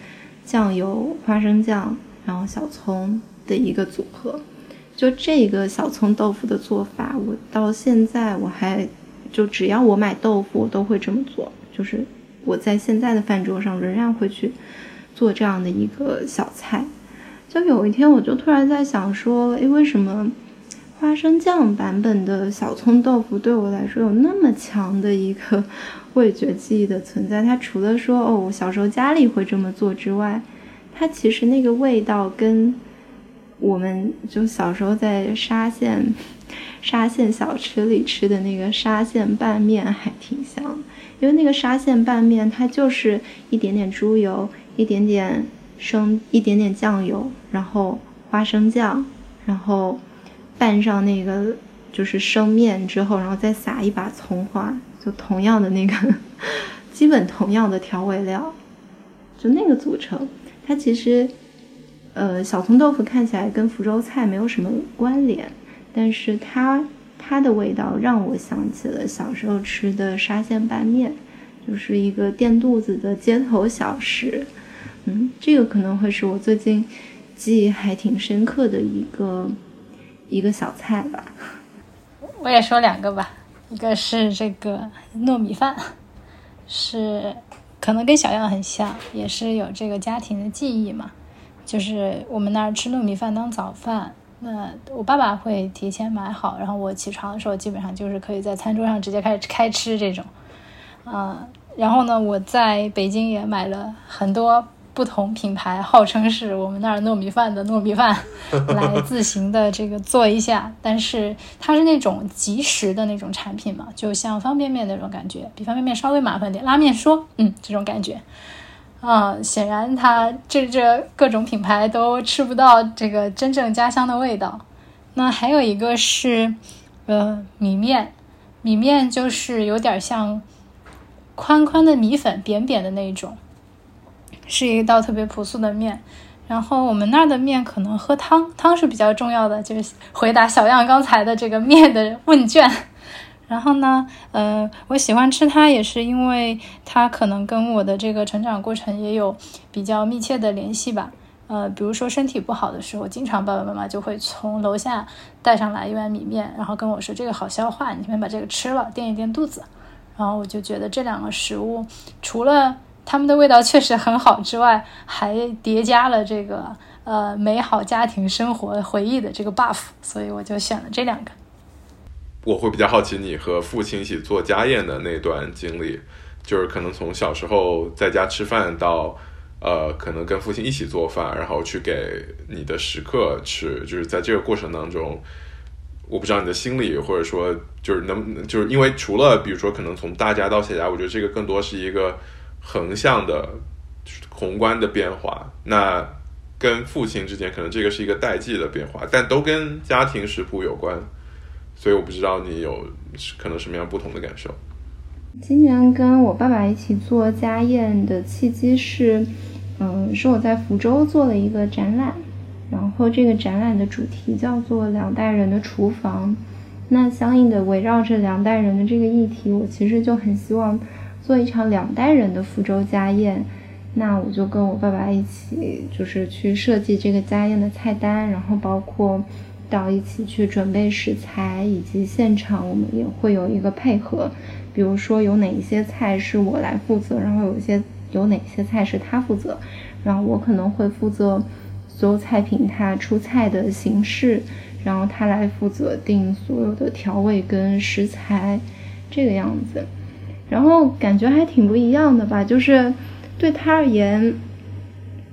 酱油、花生酱，然后小葱的一个组合。就这个小葱豆腐的做法，我到现在我还就只要我买豆腐，我都会这么做。就是我在现在的饭桌上仍然会去做这样的一个小菜。就有一天，我就突然在想说，诶，为什么？花生酱版本的小葱豆腐对我来说有那么强的一个味觉记忆的存在，它除了说哦，我小时候家里会这么做之外，它其实那个味道跟我们就小时候在沙县沙县小吃里吃的那个沙县拌面还挺像，因为那个沙县拌面它就是一点点猪油，一点点生，一点点酱油，然后花生酱，然后。拌上那个就是生面之后，然后再撒一把葱花，就同样的那个基本同样的调味料，就那个组成。它其实，呃，小葱豆腐看起来跟福州菜没有什么关联，但是它它的味道让我想起了小时候吃的沙县拌面，就是一个垫肚子的街头小食。嗯，这个可能会是我最近记忆还挺深刻的一个。一个小菜吧，我也说两个吧。一个是这个糯米饭，是可能跟小样很像，也是有这个家庭的记忆嘛。就是我们那儿吃糯米饭当早饭，那我爸爸会提前买好，然后我起床的时候基本上就是可以在餐桌上直接开始开吃这种。啊，然后呢，我在北京也买了很多。不同品牌号称是我们那儿糯米饭的糯米饭，(laughs) 来自行的这个做一下，但是它是那种即食的那种产品嘛，就像方便面那种感觉，比方便面稍微麻烦点，拉面说，嗯，这种感觉，啊，显然它这这各种品牌都吃不到这个真正家乡的味道。那还有一个是，呃，米面，米面就是有点像宽宽的米粉，扁扁的那种。是一道特别朴素的面，然后我们那儿的面可能喝汤，汤是比较重要的。就是回答小样刚才的这个面的问卷。然后呢，呃，我喜欢吃它，也是因为它可能跟我的这个成长过程也有比较密切的联系吧。呃，比如说身体不好的时候，经常爸爸妈妈就会从楼下带上来一碗米面，然后跟我说这个好消化，你先把这个吃了，垫一垫肚子。然后我就觉得这两个食物除了他们的味道确实很好，之外还叠加了这个呃美好家庭生活回忆的这个 buff，所以我就选了这两个。我会比较好奇你和父亲一起做家宴的那段经历，就是可能从小时候在家吃饭到呃可能跟父亲一起做饭，然后去给你的食客吃，就是在这个过程当中，我不知道你的心理或者说就是能就是因为除了比如说可能从大家到小家，我觉得这个更多是一个。横向的宏观的变化，那跟父亲之间可能这个是一个代际的变化，但都跟家庭食谱有关，所以我不知道你有可能什么样不同的感受。今年跟我爸爸一起做家宴的契机是，嗯，是我在福州做了一个展览，然后这个展览的主题叫做“两代人的厨房”，那相应的围绕着两代人的这个议题，我其实就很希望。做一场两代人的福州家宴，那我就跟我爸爸一起，就是去设计这个家宴的菜单，然后包括到一起去准备食材，以及现场我们也会有一个配合，比如说有哪一些菜是我来负责，然后有一些有哪些菜是他负责，然后我可能会负责所有菜品它出菜的形式，然后他来负责定所有的调味跟食材，这个样子。然后感觉还挺不一样的吧，就是对他而言，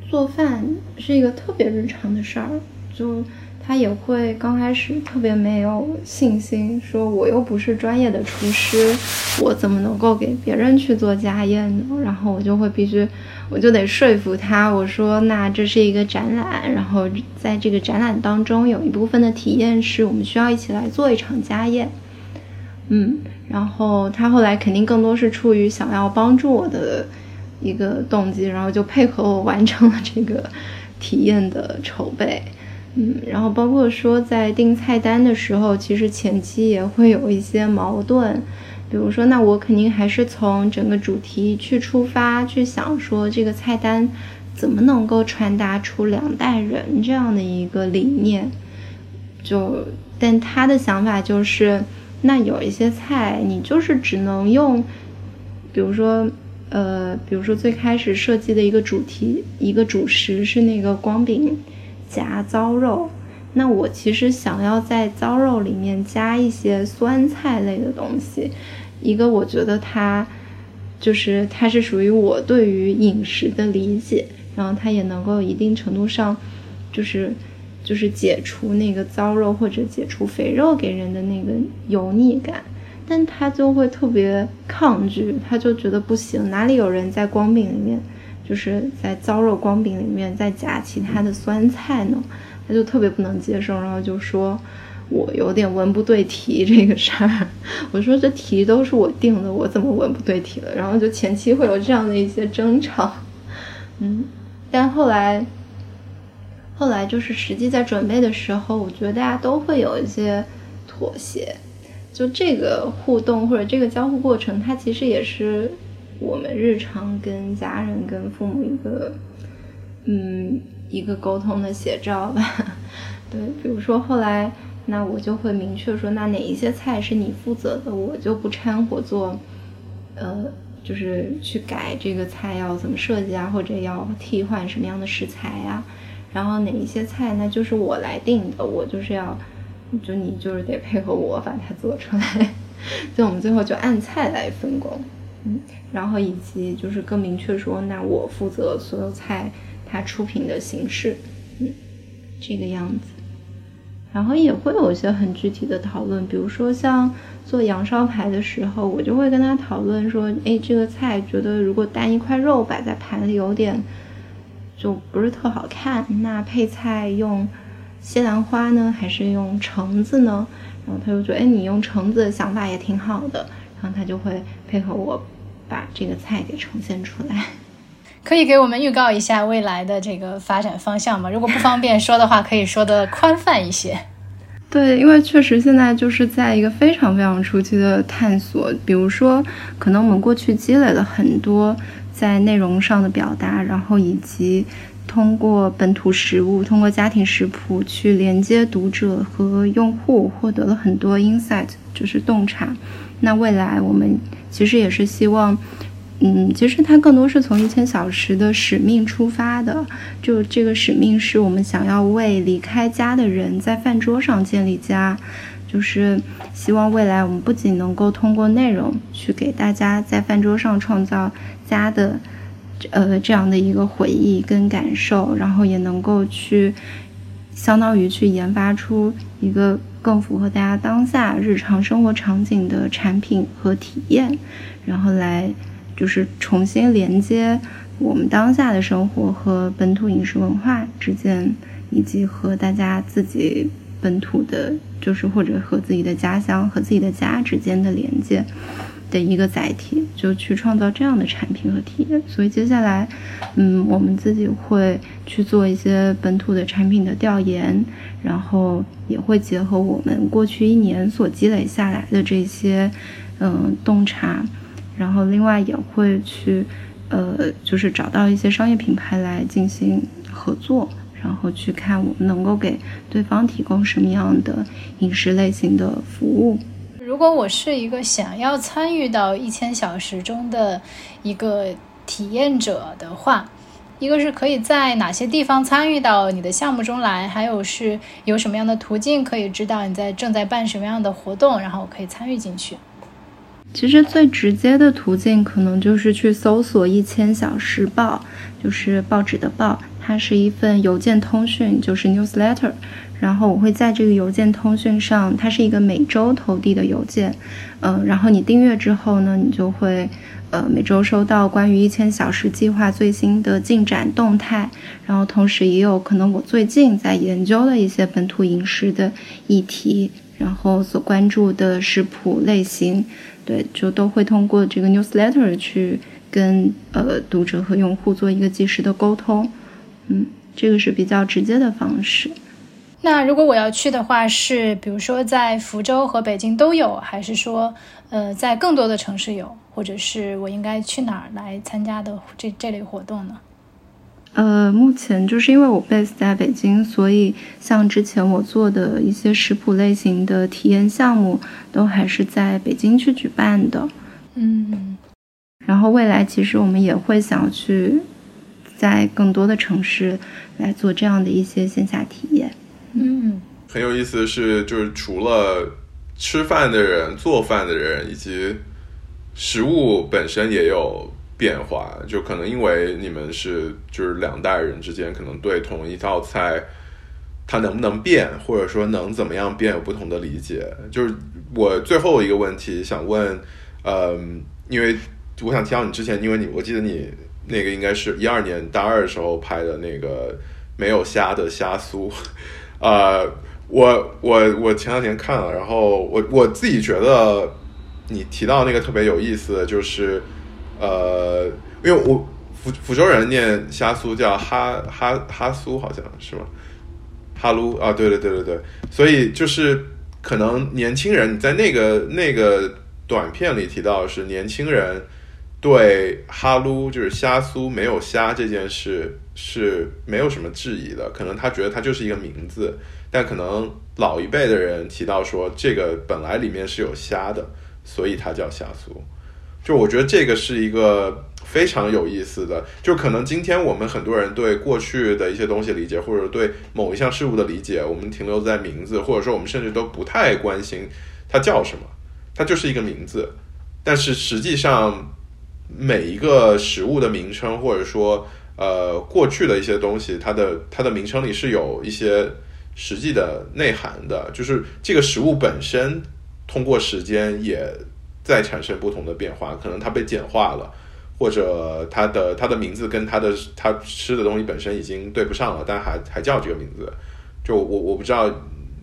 做饭是一个特别日常的事儿。就他也会刚开始特别没有信心，说我又不是专业的厨师，我怎么能够给别人去做家宴呢？然后我就会必须，我就得说服他，我说那这是一个展览，然后在这个展览当中有一部分的体验是我们需要一起来做一场家宴，嗯，然后他后来肯定更多是出于想要帮助我的一个动机，然后就配合我完成了这个体验的筹备。嗯，然后包括说在定菜单的时候，其实前期也会有一些矛盾，比如说，那我肯定还是从整个主题去出发，去想说这个菜单怎么能够传达出两代人这样的一个理念。就，但他的想法就是，那有一些菜你就是只能用，比如说，呃，比如说最开始设计的一个主题，一个主食是那个光饼。夹糟肉，那我其实想要在糟肉里面加一些酸菜类的东西。一个我觉得它就是它是属于我对于饮食的理解，然后它也能够一定程度上就是就是解除那个糟肉或者解除肥肉给人的那个油腻感，但他就会特别抗拒，他就觉得不行，哪里有人在光饼里面。就是在糟肉光饼里面再加其他的酸菜呢，他就特别不能接受，然后就说我有点文不对题这个事儿。我说这题都是我定的，我怎么文不对题了？然后就前期会有这样的一些争吵，嗯，但后来后来就是实际在准备的时候，我觉得大家都会有一些妥协，就这个互动或者这个交互过程，它其实也是。我们日常跟家人、跟父母一个，嗯，一个沟通的写照吧。(laughs) 对，比如说后来，那我就会明确说，那哪一些菜是你负责的，我就不掺和做，呃，就是去改这个菜要怎么设计啊，或者要替换什么样的食材啊。然后哪一些菜，那就是我来定的，我就是要，就你就是得配合我把它做出来。(laughs) 就我们最后就按菜来分工。嗯，然后以及就是更明确说，那我负责所有菜它出品的形式，嗯，这个样子。然后也会有一些很具体的讨论，比如说像做羊烧排的时候，我就会跟他讨论说，哎，这个菜觉得如果单一块肉摆在盘里有点就不是特好看，那配菜用西兰花呢，还是用橙子呢？然后他就觉得，哎，你用橙子的想法也挺好的。然后他就会配合我把这个菜给呈现出来。(laughs) 可以给我们预告一下未来的这个发展方向吗？如果不方便说的话，可以说的宽泛一些。(laughs) 对，因为确实现在就是在一个非常非常初期的探索。比如说，可能我们过去积累了很多在内容上的表达，然后以及通过本土食物、通过家庭食谱去连接读者和用户，获得了很多 insight，就是洞察。那未来我们其实也是希望，嗯，其实它更多是从一千小时的使命出发的。就这个使命是我们想要为离开家的人在饭桌上建立家，就是希望未来我们不仅能够通过内容去给大家在饭桌上创造家的，呃，这样的一个回忆跟感受，然后也能够去相当于去研发出一个。更符合大家当下日常生活场景的产品和体验，然后来就是重新连接我们当下的生活和本土饮食文化之间，以及和大家自己本土的，就是或者和自己的家乡和自己的家之间的连接。的一个载体，就去创造这样的产品和体验。所以接下来，嗯，我们自己会去做一些本土的产品的调研，然后也会结合我们过去一年所积累下来的这些，嗯，洞察，然后另外也会去，呃，就是找到一些商业品牌来进行合作，然后去看我们能够给对方提供什么样的饮食类型的服务。如果我是一个想要参与到一千小时中的一个体验者的话，一个是可以在哪些地方参与到你的项目中来，还有是有什么样的途径可以知道你在正在办什么样的活动，然后可以参与进去。其实最直接的途径可能就是去搜索《一千小时报》，就是报纸的报，它是一份邮件通讯，就是 newsletter。然后我会在这个邮件通讯上，它是一个每周投递的邮件，嗯，然后你订阅之后呢，你就会呃每周收到关于一千小时计划最新的进展动态，然后同时也有可能我最近在研究的一些本土饮食的议题，然后所关注的食谱类型，对，就都会通过这个 newsletter 去跟呃读者和用户做一个及时的沟通，嗯，这个是比较直接的方式。那如果我要去的话，是比如说在福州和北京都有，还是说呃在更多的城市有，或者是我应该去哪儿来参加的这这类活动呢？呃，目前就是因为我 base 在北京，所以像之前我做的一些食谱类型的体验项目，都还是在北京去举办的。嗯，然后未来其实我们也会想去在更多的城市来做这样的一些线下体验。嗯，很有意思的是，就是除了吃饭的人、做饭的人，以及食物本身也有变化。就可能因为你们是就是两代人之间，可能对同一道菜它能不能变，或者说能怎么样变，有不同的理解。就是我最后一个问题想问，嗯，因为我想听到你之前，因为你我记得你那个应该是一二年大二的时候拍的那个没有虾的虾酥。(laughs) 呃，我我我前两天看了，然后我我自己觉得你提到那个特别有意思的就是，呃，因为我福福州人念虾酥叫哈哈哈酥，好像是吗？哈撸啊，对对对对对，所以就是可能年轻人你在那个那个短片里提到是年轻人对哈撸就是虾酥没有虾这件事。是没有什么质疑的，可能他觉得它就是一个名字，但可能老一辈的人提到说这个本来里面是有虾的，所以它叫虾酥。就我觉得这个是一个非常有意思的，就可能今天我们很多人对过去的一些东西理解，或者对某一项事物的理解，我们停留在名字，或者说我们甚至都不太关心它叫什么，它就是一个名字。但是实际上每一个食物的名称，或者说呃，过去的一些东西，它的它的名称里是有一些实际的内涵的，就是这个食物本身通过时间也在产生不同的变化，可能它被简化了，或者它的它的名字跟它的它吃的东西本身已经对不上了，但还还叫这个名字。就我我不知道，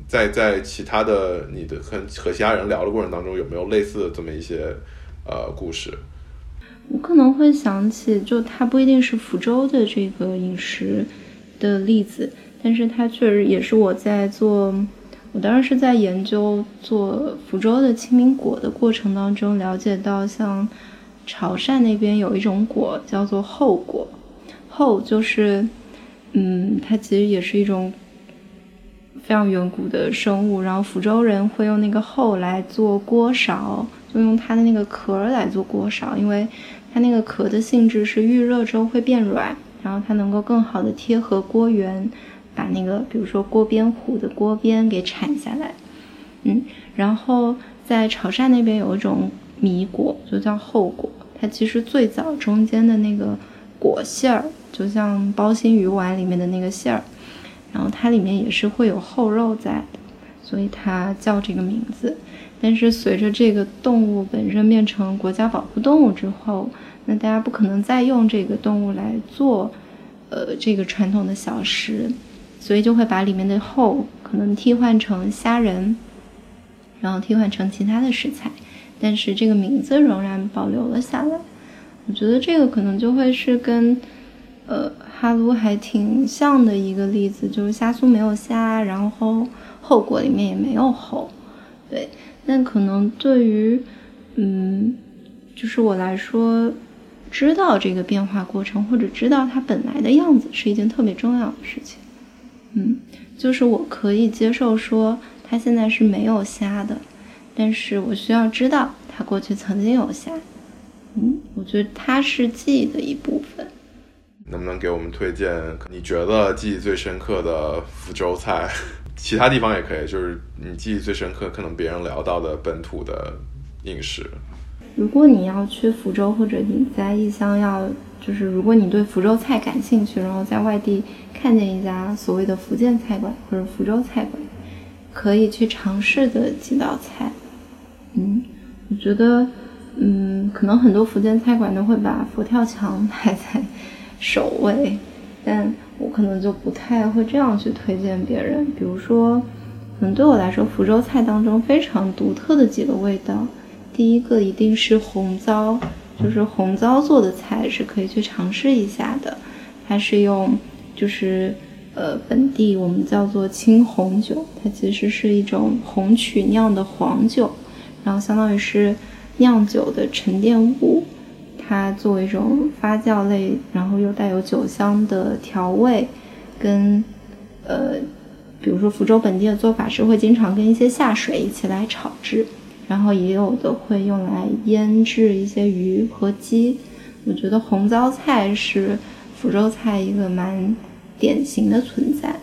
在在其他的你的和和其他人聊的过程当中，有没有类似的这么一些呃故事。我可能会想起，就它不一定是福州的这个饮食的例子，但是它确实也是我在做，我当时是在研究做福州的清明果的过程当中了解到，像潮汕那边有一种果叫做厚果，厚就是，嗯，它其实也是一种非常远古的生物，然后福州人会用那个厚来做锅勺，就用它的那个壳来做锅勺，因为。它那个壳的性质是遇热之后会变软，然后它能够更好的贴合锅缘，把那个比如说锅边糊的锅边给铲下来。嗯，然后在潮汕那边有一种米果，就叫厚果，它其实最早中间的那个果馅儿，就像包心鱼丸里面的那个馅儿，然后它里面也是会有厚肉在的，所以它叫这个名字。但是随着这个动物本身变成国家保护动物之后，那大家不可能再用这个动物来做，呃，这个传统的小食，所以就会把里面的后可能替换成虾仁，然后替换成其他的食材，但是这个名字仍然保留了下来。我觉得这个可能就会是跟，呃，哈鲁还挺像的一个例子，就是虾酥没有虾，然后后果里面也没有后，对。但可能对于，嗯，就是我来说，知道这个变化过程，或者知道它本来的样子，是一件特别重要的事情。嗯，就是我可以接受说它现在是没有虾的，但是我需要知道它过去曾经有虾。嗯，我觉得它是记忆的一部分。能不能给我们推荐你觉得记忆最深刻的福州菜？其他地方也可以，就是你记忆最深刻，可能别人聊到的本土的饮食。如果你要去福州，或者你在异乡要，就是如果你对福州菜感兴趣，然后在外地看见一家所谓的福建菜馆或者福州菜馆，可以去尝试的几道菜。嗯，我觉得，嗯，可能很多福建菜馆都会把佛跳墙 (laughs) 排在首位，但我可能就不太会这样去推荐别人。比如说，可能对我来说，福州菜当中非常独特的几个味道。第一个一定是红糟，就是红糟做的菜是可以去尝试一下的。它是用，就是呃本地我们叫做青红酒，它其实是一种红曲酿的黄酒，然后相当于是酿酒的沉淀物，它作为一种发酵类，然后又带有酒香的调味，跟呃比如说福州本地的做法是会经常跟一些下水一起来炒制。然后也有的会用来腌制一些鱼和鸡，我觉得红糟菜是福州菜一个蛮典型的存在。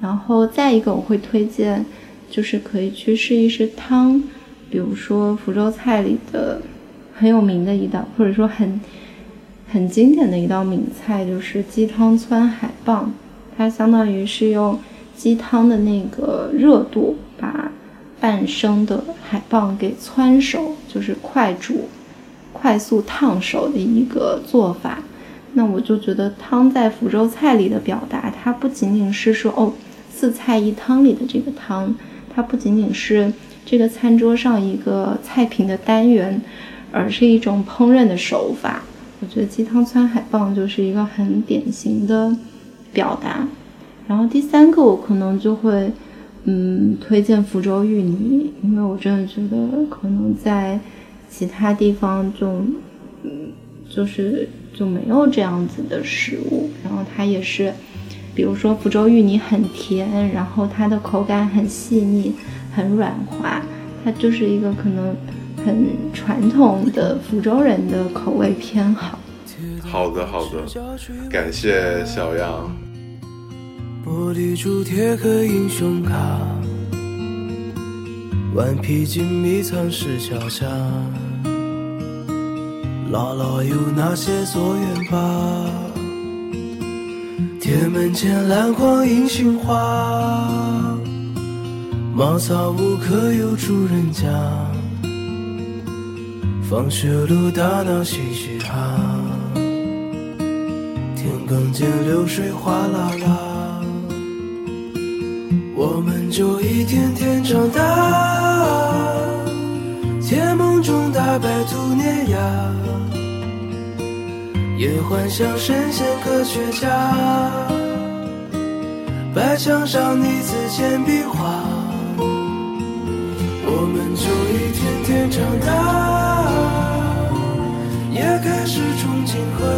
然后再一个我会推荐，就是可以去试一试汤，比如说福州菜里的很有名的一道，或者说很很经典的一道名菜，就是鸡汤汆海蚌。它相当于是用鸡汤的那个热度把。半生的海蚌给汆熟，就是快煮、快速烫熟的一个做法。那我就觉得汤在福州菜里的表达，它不仅仅是说哦四菜一汤里的这个汤，它不仅仅是这个餐桌上一个菜品的单元，而是一种烹饪的手法。我觉得鸡汤汆海蚌就是一个很典型的表达。然后第三个，我可能就会。嗯，推荐福州芋泥，因为我真的觉得可能在其他地方就，嗯，就是就没有这样子的食物。然后它也是，比如说福州芋泥很甜，然后它的口感很细腻，很软滑，它就是一个可能很传统的福州人的口味偏好。好的，好的，感谢小杨。玻璃珠贴和英雄卡，顽皮筋迷藏石桥下，姥姥有那些作业吧？铁门前篮筐银杏花，茅草屋可有住人家？放学路打闹嘻嘻哈，田埂间流水哗啦啦。我们就一天天长大，甜梦中大白兔碾压，也幻想神仙科学家，白墙上你字简笔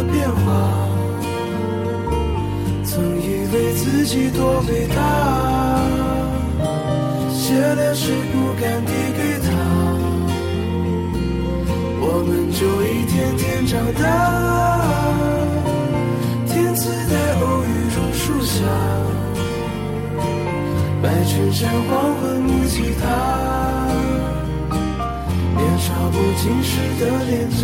变化。曾以为自己多伟大，写了诗不敢递给他，我们就一天天长大。天赐在偶遇榕树下，白衬衫黄昏木吉他，年少不经事的脸颊。